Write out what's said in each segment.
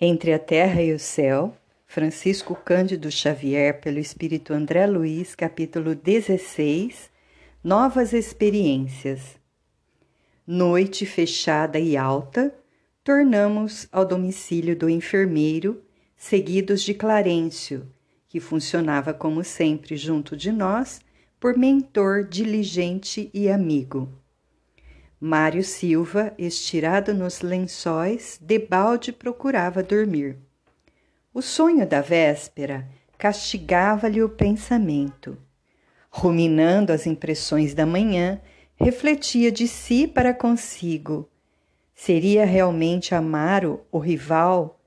Entre a Terra e o Céu, Francisco Cândido Xavier, pelo Espírito André Luiz, capítulo 16 Novas Experiências. Noite fechada e alta, tornamos ao domicílio do enfermeiro, seguidos de Clarencio, que funcionava como sempre junto de nós, por mentor diligente e amigo. Mário Silva, estirado nos lençóis, debalde procurava dormir. O sonho da véspera castigava-lhe o pensamento. Ruminando as impressões da manhã, refletia de si para consigo. Seria realmente Amaro, o rival,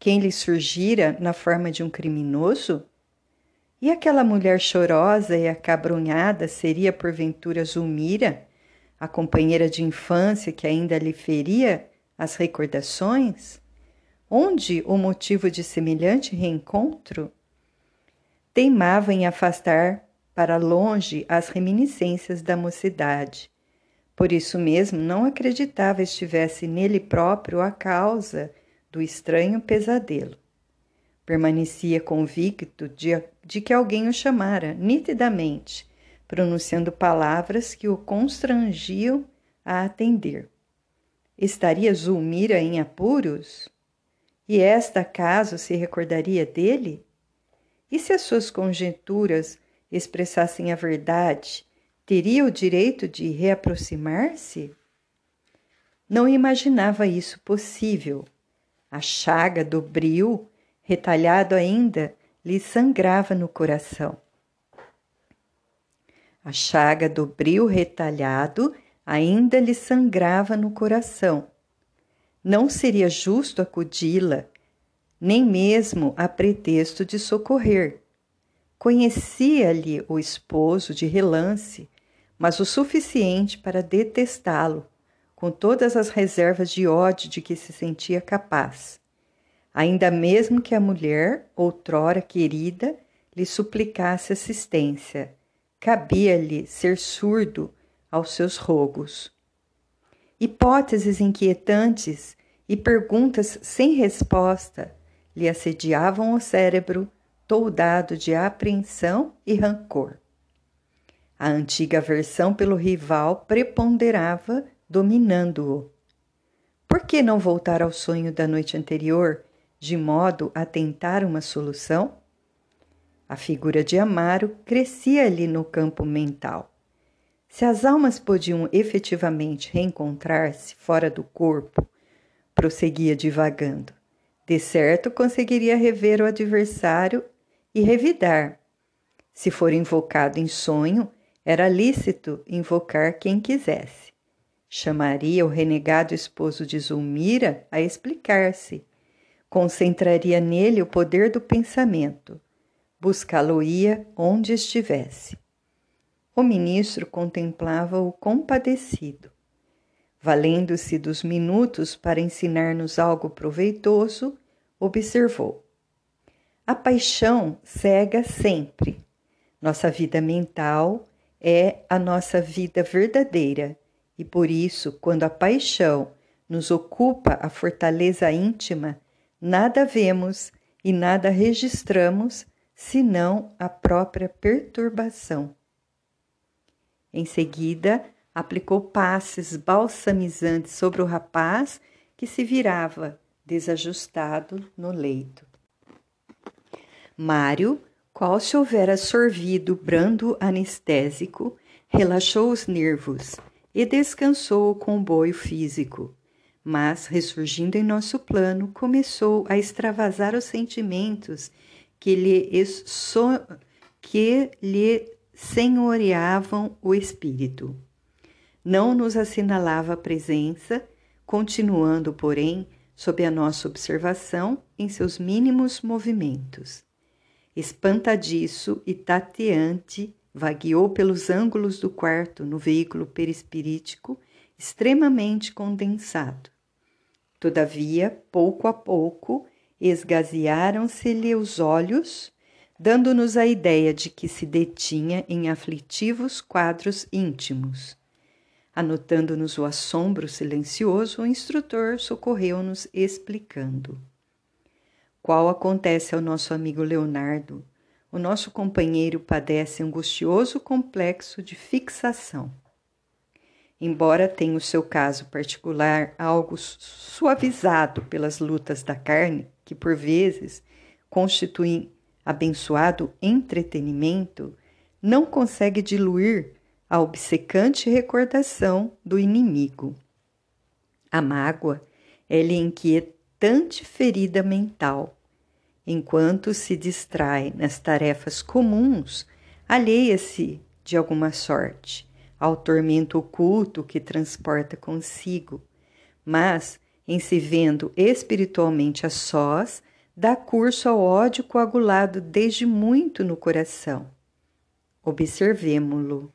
quem lhe surgira na forma de um criminoso? E aquela mulher chorosa e acabrunhada seria porventura Zulmira? A companheira de infância que ainda lhe feria as recordações? Onde o motivo de semelhante reencontro? Teimava em afastar para longe as reminiscências da mocidade. Por isso mesmo não acreditava estivesse nele próprio a causa do estranho pesadelo. Permanecia convicto de, de que alguém o chamara nitidamente pronunciando palavras que o constrangiam a atender. Estaria Zulmira em apuros? E esta acaso se recordaria dele? E se as suas conjecturas expressassem a verdade, teria o direito de reaproximar-se? Não imaginava isso possível. A chaga do bril, retalhado ainda, lhe sangrava no coração. A chaga do bril retalhado ainda lhe sangrava no coração. Não seria justo acudi-la, nem mesmo a pretexto de socorrer. Conhecia-lhe o esposo de relance, mas o suficiente para detestá-lo, com todas as reservas de ódio de que se sentia capaz. Ainda mesmo que a mulher, outrora querida, lhe suplicasse assistência cabia-lhe ser surdo aos seus rogos. Hipóteses inquietantes e perguntas sem resposta lhe assediavam o cérebro, toldado de apreensão e rancor. A antiga aversão pelo rival preponderava, dominando-o. Por que não voltar ao sonho da noite anterior, de modo a tentar uma solução? A figura de Amaro crescia-lhe no campo mental. Se as almas podiam efetivamente reencontrar-se fora do corpo, prosseguia divagando. De certo conseguiria rever o adversário e revidar. Se for invocado em sonho, era lícito invocar quem quisesse. Chamaria o renegado esposo de Zulmira a explicar-se. Concentraria nele o poder do pensamento buscá-lo-ia onde estivesse. O ministro contemplava-o compadecido. Valendo-se dos minutos para ensinar-nos algo proveitoso, observou: A paixão cega sempre. Nossa vida mental é a nossa vida verdadeira, e por isso, quando a paixão nos ocupa a fortaleza íntima, nada vemos e nada registramos senão a própria perturbação. Em seguida, aplicou passes balsamizantes sobre o rapaz que se virava desajustado no leito. Mário, qual se houvera sorvido brando anestésico, relaxou os nervos e descansou o comboio físico, mas, ressurgindo em nosso plano, começou a extravasar os sentimentos que lhe, so, que lhe senhoreavam o espírito. Não nos assinalava a presença, continuando, porém, sob a nossa observação em seus mínimos movimentos. Espantadiço e tateante, vagueou pelos ângulos do quarto no veículo perispirítico extremamente condensado. Todavia, pouco a pouco, esgazearam-se-lhe os olhos, dando-nos a ideia de que se detinha em aflitivos quadros íntimos. Anotando-nos o assombro silencioso, o instrutor socorreu-nos explicando. qual acontece ao nosso amigo Leonardo, o nosso companheiro padece angustioso complexo de fixação. Embora tenha o seu caso particular algo suavizado pelas lutas da carne, que por vezes constituem abençoado entretenimento, não consegue diluir a obcecante recordação do inimigo. A mágoa é-lhe inquietante ferida mental. Enquanto se distrai nas tarefas comuns, alheia-se de alguma sorte ao tormento oculto que transporta consigo, mas, em se vendo espiritualmente a sós, dá curso ao ódio coagulado desde muito no coração. Observemo-lo.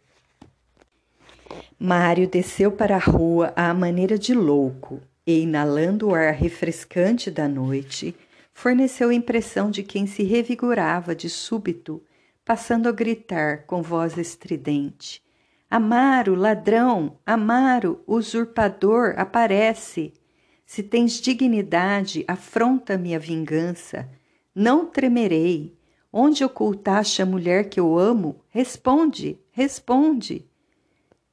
Mário desceu para a rua à maneira de louco e, inalando o ar refrescante da noite, forneceu a impressão de quem se revigorava de súbito, passando a gritar com voz estridente: Amaro, ladrão, Amaro, usurpador, aparece. Se tens dignidade, afronta-me a vingança. Não tremerei. Onde ocultaste a mulher que eu amo? Responde, responde.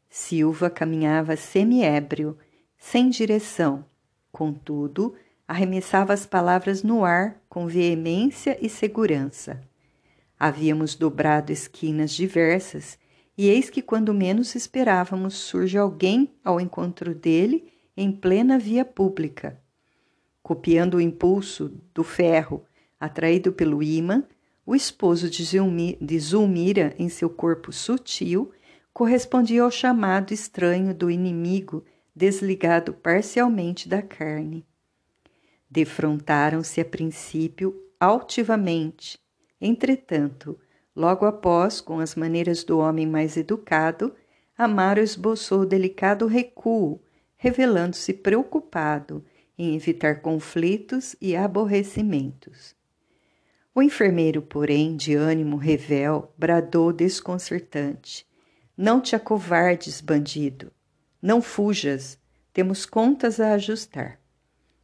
Silva caminhava semi-ébrio, sem direção. Contudo, arremessava as palavras no ar com veemência e segurança. Havíamos dobrado esquinas diversas e eis que, quando menos esperávamos, surge alguém ao encontro dele em plena via pública. Copiando o impulso do ferro atraído pelo imã, o esposo de Zulmira, em seu corpo sutil, correspondia ao chamado estranho do inimigo desligado parcialmente da carne. Defrontaram-se a princípio altivamente. Entretanto, Logo após, com as maneiras do homem mais educado, Amaro esboçou delicado recuo, revelando-se preocupado em evitar conflitos e aborrecimentos. O enfermeiro, porém, de ânimo revel, bradou desconcertante: Não te acovardes, bandido. Não fujas. Temos contas a ajustar.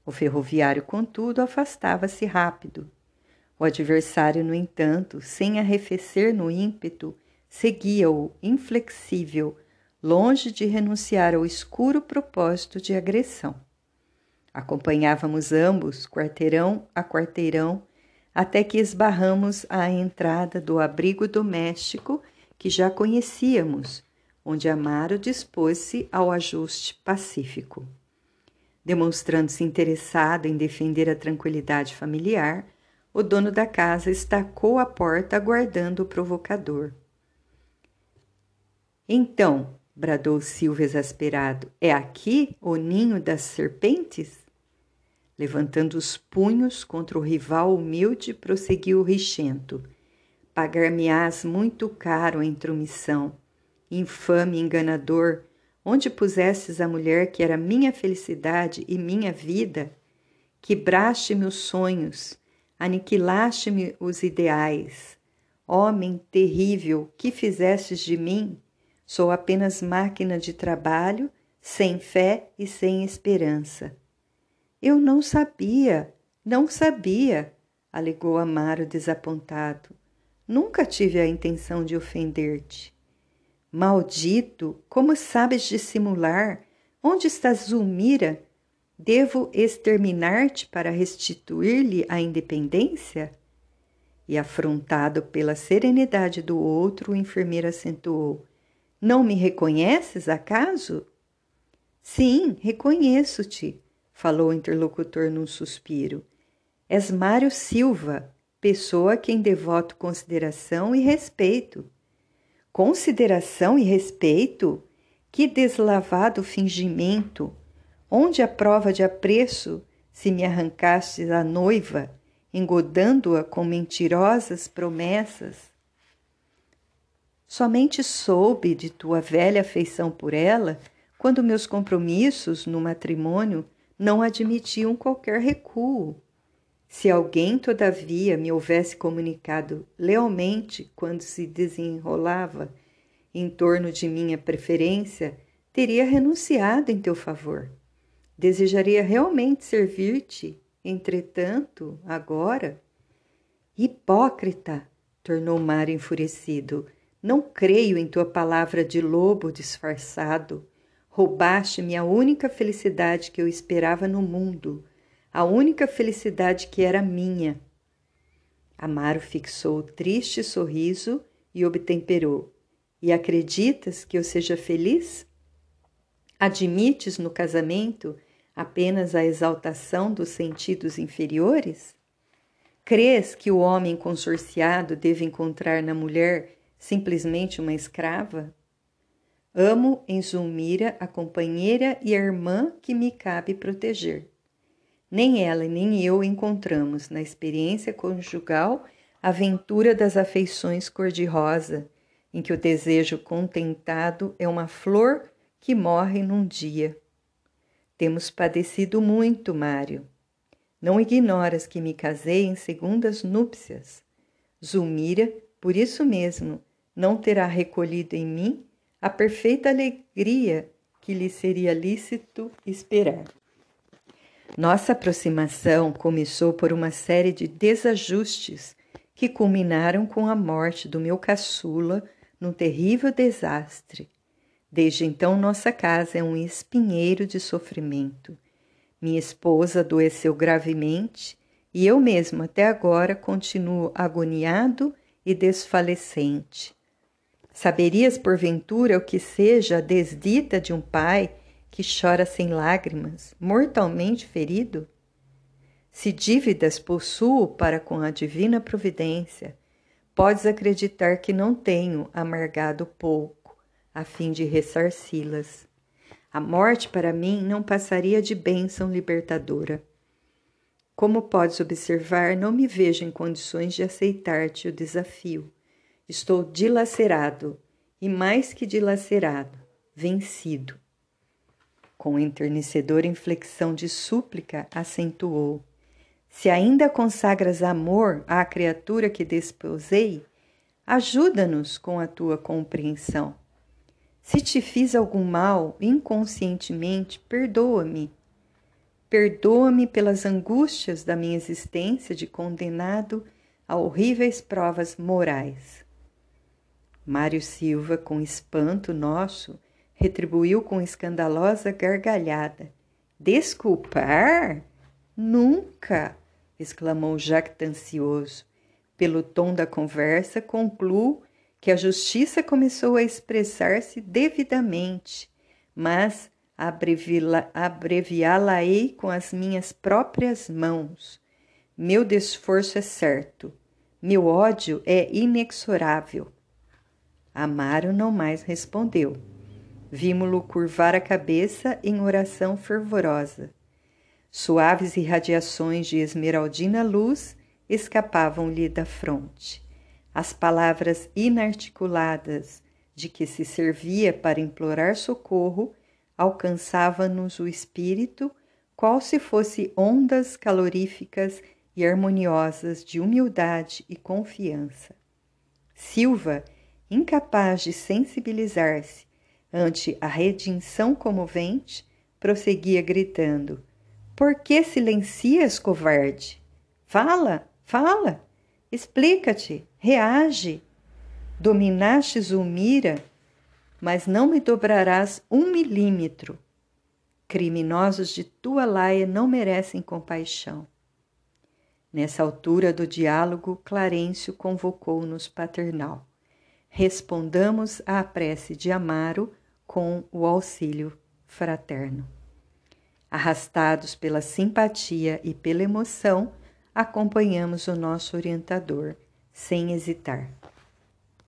O ferroviário, contudo, afastava-se rápido, o adversário, no entanto, sem arrefecer no ímpeto, seguia-o inflexível, longe de renunciar ao escuro propósito de agressão. Acompanhávamos ambos, quarteirão a quarteirão, até que esbarramos à entrada do abrigo doméstico que já conhecíamos, onde Amaro dispôs-se ao ajuste pacífico. Demonstrando-se interessado em defender a tranquilidade familiar, o dono da casa estacou a porta aguardando o provocador. Então, bradou Silva exasperado, é aqui o ninho das serpentes? Levantando os punhos contra o rival humilde, prosseguiu o Richento. Pagar-me-ás muito caro a intromissão. Infame enganador, onde pusestes a mulher que era minha felicidade e minha vida? Quebraste meus sonhos, aniquilaste-me os ideais. Homem terrível, que fizestes de mim? Sou apenas máquina de trabalho, sem fé e sem esperança. Eu não sabia, não sabia, alegou Amaro desapontado. Nunca tive a intenção de ofender-te. Maldito, como sabes dissimular? Onde está Zulmira, Devo exterminar-te para restituir-lhe a independência? E afrontado pela serenidade do outro, o enfermeiro acentuou: Não me reconheces, acaso? Sim, reconheço-te, falou o interlocutor num suspiro. És Mário Silva, pessoa a quem devoto consideração e respeito. Consideração e respeito? Que deslavado fingimento! Onde a prova de apreço se me arrancastes a noiva, engodando-a com mentirosas promessas? Somente soube de tua velha afeição por ela quando meus compromissos no matrimônio não admitiam qualquer recuo. Se alguém, todavia, me houvesse comunicado lealmente quando se desenrolava em torno de minha preferência, teria renunciado em teu favor. Desejaria realmente servir-te Entretanto, agora. Hipócrita! tornou Mário enfurecido. Não creio em tua palavra de lobo disfarçado. Roubaste-me a única felicidade que eu esperava no mundo, a única felicidade que era minha. Amaro fixou o triste sorriso e obtemperou. E acreditas que eu seja feliz? Admites no casamento apenas a exaltação dos sentidos inferiores? Crês que o homem consorciado deve encontrar na mulher simplesmente uma escrava? Amo em Zulmira a companheira e a irmã que me cabe proteger. Nem ela nem eu encontramos na experiência conjugal a aventura das afeições cor-de-rosa, em que o desejo contentado é uma flor que morre num dia. Temos padecido muito, Mário. Não ignoras que me casei em segundas núpcias. Zulmira, por isso mesmo, não terá recolhido em mim a perfeita alegria que lhe seria lícito esperar. Nossa aproximação começou por uma série de desajustes que culminaram com a morte do meu caçula num terrível desastre. Desde então, nossa casa é um espinheiro de sofrimento. Minha esposa adoeceu gravemente e eu mesmo até agora continuo agoniado e desfalecente. Saberias, porventura, o que seja a desdita de um pai que chora sem lágrimas, mortalmente ferido? Se dívidas possuo para com a divina providência, podes acreditar que não tenho amargado pouco, a fim de ressarci-las. A morte para mim não passaria de bênção libertadora. Como podes observar, não me vejo em condições de aceitar-te o desafio. Estou dilacerado, e mais que dilacerado, vencido. Com enternecedora inflexão de súplica, acentuou: Se ainda consagras amor à criatura que desposei, ajuda-nos com a tua compreensão. Se te fiz algum mal inconscientemente, perdoa-me Perdoa-me pelas angústias da minha existência de condenado a horríveis provas morais. Mário Silva, com espanto nosso, retribuiu com escandalosa gargalhada. Desculpar? Nunca! exclamou jactancioso. Pelo tom da conversa, concluo que a justiça começou a expressar-se devidamente, mas abreviá-la-ei com as minhas próprias mãos. Meu desforço é certo, meu ódio é inexorável. Amaro não mais respondeu. Vimo-lo curvar a cabeça em oração fervorosa. Suaves irradiações de esmeraldina luz escapavam-lhe da fronte. As palavras inarticuladas de que se servia para implorar socorro alcançava-nos o espírito, qual se fosse ondas caloríficas e harmoniosas de humildade e confiança. Silva, incapaz de sensibilizar-se ante a redenção comovente, prosseguia gritando: Por que silencias, covarde? Fala, fala, explica-te, reage. Dominaste Zulmira mas não me dobrarás um milímetro. Criminosos de tua laia não merecem compaixão. Nessa altura do diálogo, Clarencio convocou-nos paternal. Respondamos à prece de Amaro com o auxílio fraterno. Arrastados pela simpatia e pela emoção, acompanhamos o nosso orientador, sem hesitar.